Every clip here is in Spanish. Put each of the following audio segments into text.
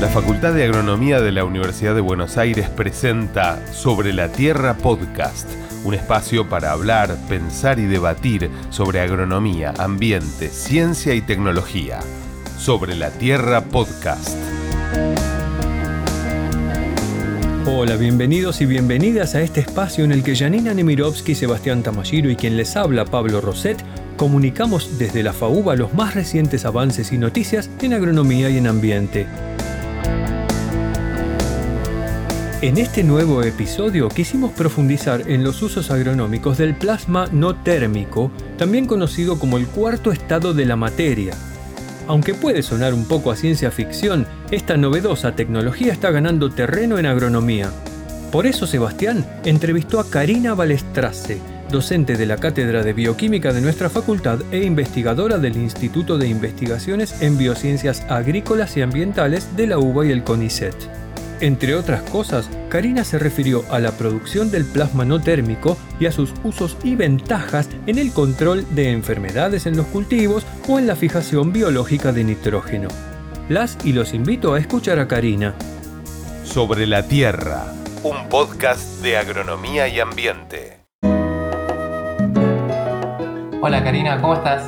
La Facultad de Agronomía de la Universidad de Buenos Aires presenta Sobre la Tierra Podcast, un espacio para hablar, pensar y debatir sobre agronomía, ambiente, ciencia y tecnología. Sobre la Tierra Podcast. Hola, bienvenidos y bienvenidas a este espacio en el que Janina Nemirovsky, Sebastián Tamashiro y quien les habla, Pablo Roset, comunicamos desde la FAUBA los más recientes avances y noticias en agronomía y en ambiente. En este nuevo episodio quisimos profundizar en los usos agronómicos del plasma no térmico, también conocido como el cuarto estado de la materia, aunque puede sonar un poco a ciencia ficción, esta novedosa tecnología está ganando terreno en agronomía. Por eso Sebastián entrevistó a Karina Balestrace, docente de la Cátedra de Bioquímica de nuestra facultad e investigadora del Instituto de Investigaciones en Biociencias Agrícolas y Ambientales de la UBA y el CONICET. Entre otras cosas, Karina se refirió a la producción del plasma no térmico y a sus usos y ventajas en el control de enfermedades en los cultivos o en la fijación biológica de nitrógeno. Las y los invito a escuchar a Karina. Sobre la Tierra, un podcast de agronomía y ambiente. Hola Karina, ¿cómo estás?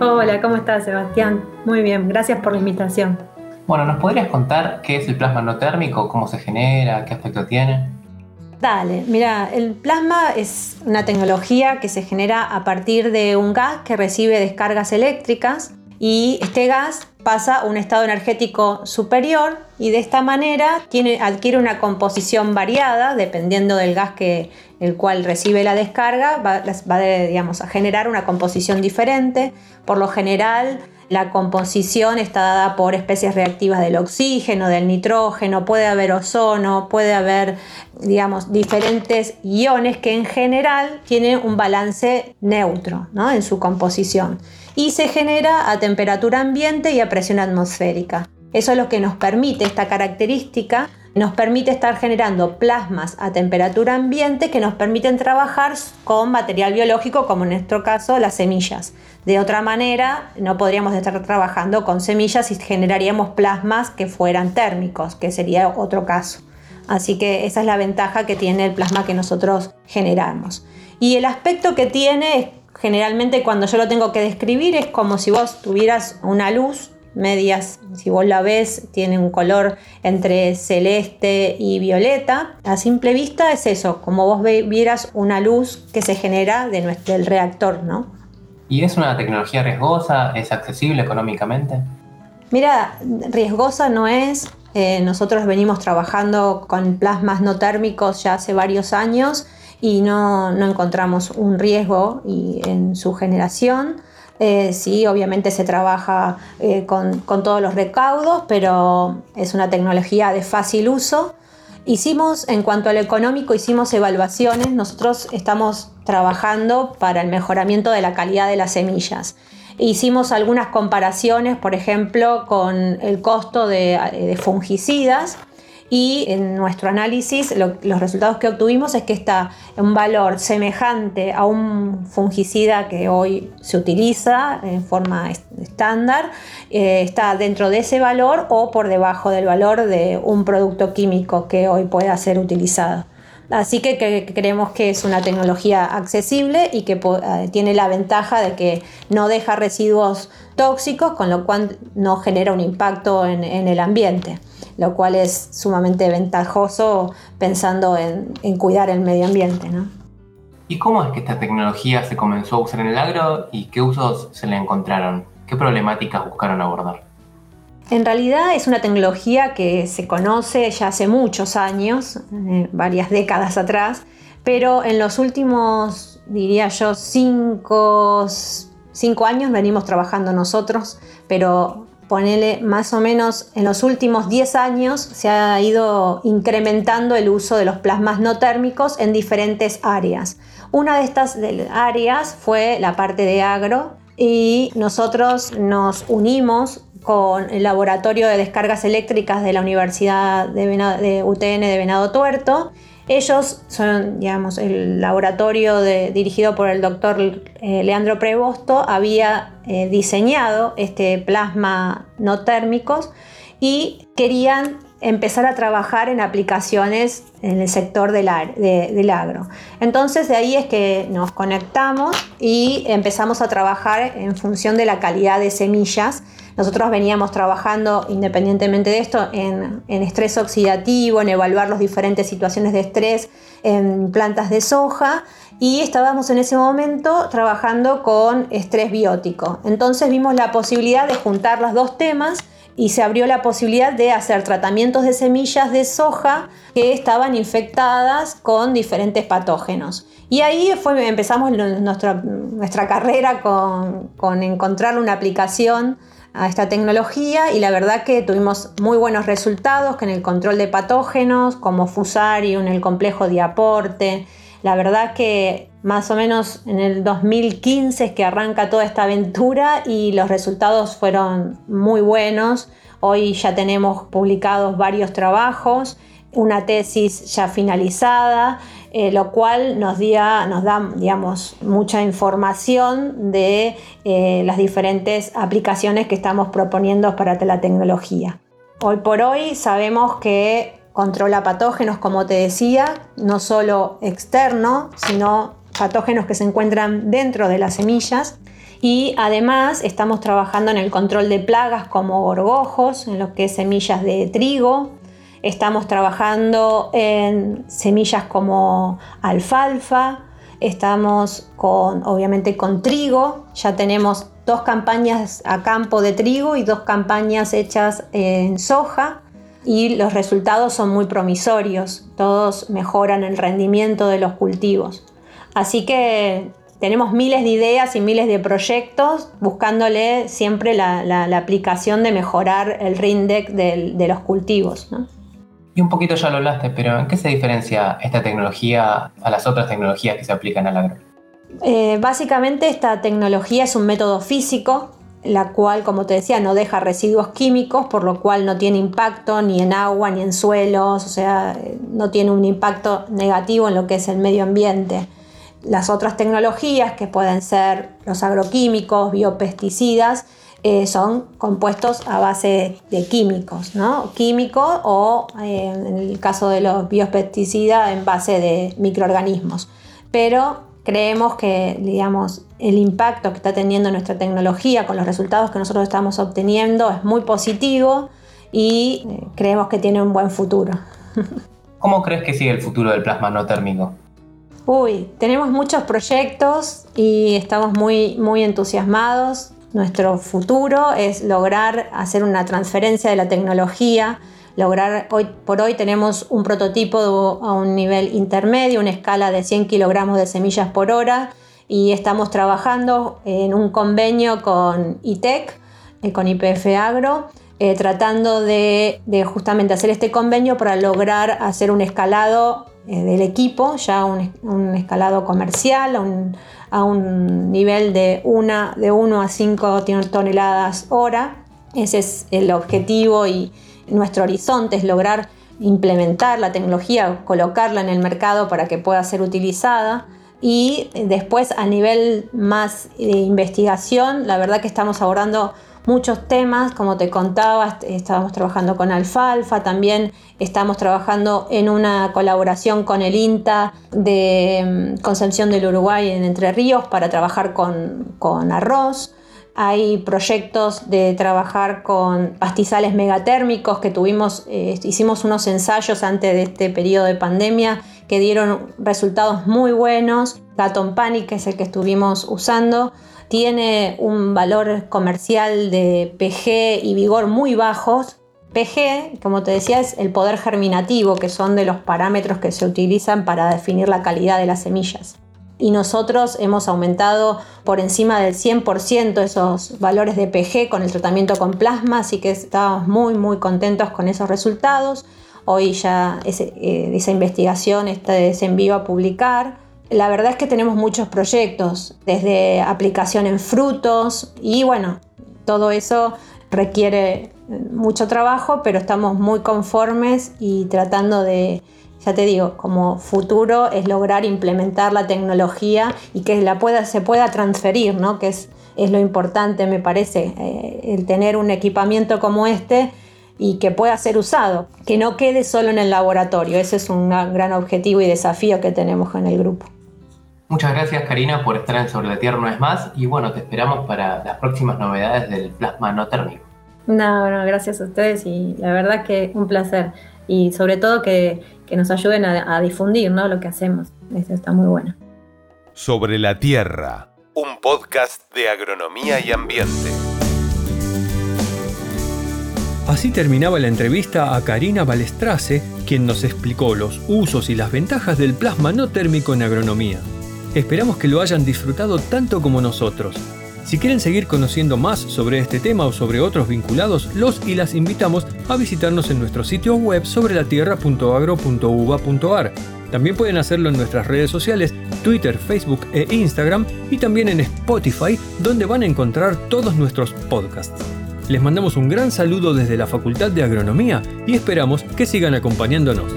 Hola, ¿cómo estás Sebastián? Muy bien, gracias por la invitación. Bueno, ¿nos podrías contar qué es el plasma no térmico, cómo se genera, qué aspecto tiene? Dale, mira, el plasma es una tecnología que se genera a partir de un gas que recibe descargas eléctricas y este gas pasa a un estado energético superior y de esta manera tiene, adquiere una composición variada dependiendo del gas que el cual recibe la descarga va, va digamos, a generar una composición diferente. Por lo general la composición está dada por especies reactivas del oxígeno, del nitrógeno, puede haber ozono, puede haber, digamos, diferentes iones que en general tienen un balance neutro en su composición y se genera a temperatura ambiente y a presión atmosférica. Eso es lo que nos permite esta característica nos permite estar generando plasmas a temperatura ambiente que nos permiten trabajar con material biológico, como en nuestro caso las semillas. De otra manera, no podríamos estar trabajando con semillas y generaríamos plasmas que fueran térmicos, que sería otro caso. Así que esa es la ventaja que tiene el plasma que nosotros generamos. Y el aspecto que tiene, generalmente cuando yo lo tengo que describir, es como si vos tuvieras una luz medias, si vos la ves, tiene un color entre celeste y violeta. A simple vista es eso, como vos vieras una luz que se genera de nuestro, del reactor, ¿no? ¿Y es una tecnología riesgosa? ¿Es accesible económicamente? Mira, riesgosa no es. Eh, nosotros venimos trabajando con plasmas no térmicos ya hace varios años y no, no encontramos un riesgo en su generación. Eh, sí, obviamente se trabaja eh, con, todos los recaudos, pero es una tecnología de fácil uso. Hicimos, en cuanto al económico, hicimos evaluaciones. Nosotros estamos trabajando para el mejoramiento de la calidad de las semillas. Hicimos algunas comparaciones, por ejemplo, con el costo de fungicidas y en nuestro análisis los resultados que obtuvimos es que está un valor semejante a un fungicida que hoy se utiliza en forma estándar, eh, está dentro de ese valor o por debajo del valor de un producto químico que hoy pueda ser utilizado. Así que, creemos que es una tecnología accesible y que eh, tiene la ventaja de que no deja residuos tóxicos, con lo cual no genera un impacto en el ambiente lo cual es sumamente ventajoso pensando en, cuidar el medio ambiente. ¿no? ¿Y cómo es que esta tecnología se comenzó a usar en el agro y qué usos se le encontraron? ¿Qué problemáticas buscaron abordar? En realidad es una tecnología que se conoce ya hace muchos años, eh, varias décadas atrás, pero en los últimos, diría yo, cinco, cinco años venimos trabajando nosotros, pero ponele más o menos en los últimos 10 años se ha ido incrementando el uso de los plasmas no térmicos en diferentes áreas. Una de estas áreas fue la parte de agro y nosotros nos unimos con el laboratorio de descargas eléctricas de la Universidad de, UTN de Venado Tuerto ellos son, digamos, el laboratorio dirigido por el doctor eh, Leandro Prevosto había eh, diseñado este plasma no térmicos y querían empezar a trabajar en aplicaciones en el sector del, del, agro. Entonces de ahí es que nos conectamos y empezamos a trabajar en función de la calidad de semillas. Nosotros veníamos trabajando independientemente de esto en, estrés oxidativo, en evaluar las diferentes situaciones de estrés en plantas de soja y estábamos en ese momento trabajando con estrés biótico. Entonces vimos la posibilidad de juntar los dos temas y se abrió la posibilidad de hacer tratamientos de semillas de soja que estaban infectadas con diferentes patógenos. Y ahí fue, empezamos nuestra, nuestra carrera con, con encontrar una aplicación a esta tecnología y la verdad que tuvimos muy buenos resultados que en el control de patógenos como Fusarium, el complejo de aporte. La verdad que más o menos en el 2015 es que arranca toda esta aventura y los resultados fueron muy buenos. Hoy ya tenemos publicados varios trabajos, una tesis ya finalizada, eh, lo cual nos, nos da digamos, mucha información de eh, las diferentes aplicaciones que estamos proponiendo para la tecnología. Hoy por hoy sabemos que controla patógenos, como te decía, no solo externo, sino patógenos que se encuentran dentro de las semillas. Y además estamos trabajando en el control de plagas como gorgojos, en lo que es semillas de trigo. Estamos trabajando en semillas como alfalfa. Estamos con, obviamente, con trigo. Ya tenemos dos campañas a campo de trigo y dos campañas hechas en soja y los resultados son muy promisorios, todos mejoran el rendimiento de los cultivos. Así que tenemos miles de ideas y miles de proyectos buscándole siempre la, aplicación de mejorar el RINDEC de, los cultivos. Un poquito ya lo hablaste, pero ¿en qué se diferencia esta tecnología a las otras tecnologías que se aplican al agro? Eh, básicamente esta tecnología es un método físico la cual, como te decía, no deja residuos químicos, por lo cual no tiene impacto ni en agua ni en suelos, o sea, no tiene un impacto negativo en lo que es el medio ambiente. Las otras tecnologías, que pueden ser los agroquímicos, biopesticidas, eh, son compuestos a base de químicos, ¿no? Químico o, eh, en el caso de los biopesticidas, en base de microorganismos. Pero creemos que, digamos, el impacto que está teniendo nuestra tecnología con los resultados que nosotros estamos obteniendo es muy positivo y eh, creemos que tiene un buen futuro. ¿Cómo crees que sigue el futuro del plasma no térmico? Uy, tenemos muchos proyectos y estamos muy, muy entusiasmados. Nuestro futuro es lograr hacer una transferencia de la tecnología lograr, hoy por hoy tenemos un prototipo a un nivel intermedio, una escala de 100 kilogramos de semillas por hora y estamos trabajando en un convenio con ITEC, eh, con IPF Agro, eh, tratando de, justamente hacer este convenio para lograr hacer un escalado eh, del equipo, ya un, escalado comercial a un, nivel de 1 de a 5 toneladas hora. Ese es el objetivo y, nuestro horizonte es lograr implementar la tecnología, colocarla en el mercado para que pueda ser utilizada. Y después a nivel más de investigación, la verdad que estamos abordando muchos temas, como te contaba, estábamos trabajando con Alfalfa, también estamos trabajando en una colaboración con el INTA de mm, Concepción del Uruguay en Entre Ríos para trabajar con, con arroz. Hay proyectos de trabajar con pastizales megatérmicos que tuvimos, eh, hicimos unos ensayos antes de este periodo de pandemia que dieron resultados muy buenos. Gaton Panic, que es el que estuvimos usando, tiene un valor comercial de PG y vigor muy bajos. PG, como te decía, es el poder germinativo, que son de los parámetros que se utilizan para definir la calidad de las semillas y nosotros hemos aumentado por encima del 100% esos valores de PG con el tratamiento con plasma, así que estábamos muy muy contentos con esos resultados. Hoy ya eh, esa investigación está, se envió a publicar. La verdad es que tenemos muchos proyectos, desde aplicación en frutos y bueno, todo eso requiere mucho trabajo, pero estamos muy conformes y tratando de ya te digo, como futuro es lograr implementar la tecnología y que la pueda, se pueda transferir, ¿no? que es, es lo importante, me parece, eh, el tener un equipamiento como este y que pueda ser usado, que no quede solo en el laboratorio. Ese es un gran objetivo y desafío que tenemos en el grupo. Muchas gracias Karina por estar en Sobre la Tierra una vez más y bueno, te esperamos para las próximas novedades del plasma no térmico. No, bueno, gracias a ustedes y la verdad que un placer y sobre todo que, nos ayuden a, difundir ¿no? lo que hacemos. Eso está muy bueno. Sobre la Tierra, un podcast de agronomía y ambiente. Así terminaba la entrevista a Karina Balestrace, quien nos explicó los usos y las ventajas del plasma no térmico en agronomía. Esperamos que lo hayan disfrutado tanto como nosotros. Si quieren seguir conociendo más sobre este tema o sobre otros vinculados, los y las invitamos a visitarnos en nuestro sitio web sobre la tierra.agro.uva.ar. También pueden hacerlo en nuestras redes sociales, Twitter, Facebook e Instagram y también en Spotify, donde van a encontrar todos nuestros podcasts. Les mandamos un gran saludo desde la Facultad de Agronomía y esperamos que sigan acompañándonos.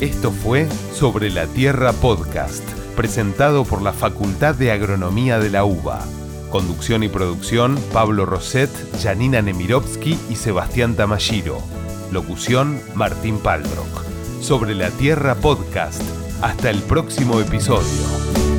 Esto fue Sobre la Tierra Podcast, presentado por la Facultad de Agronomía de la UBA. Conducción y producción, Pablo Roset, Janina Nemirovsky y Sebastián Tamashiro. Locución, Martín Palbrock. Sobre la Tierra Podcast. Hasta el próximo episodio.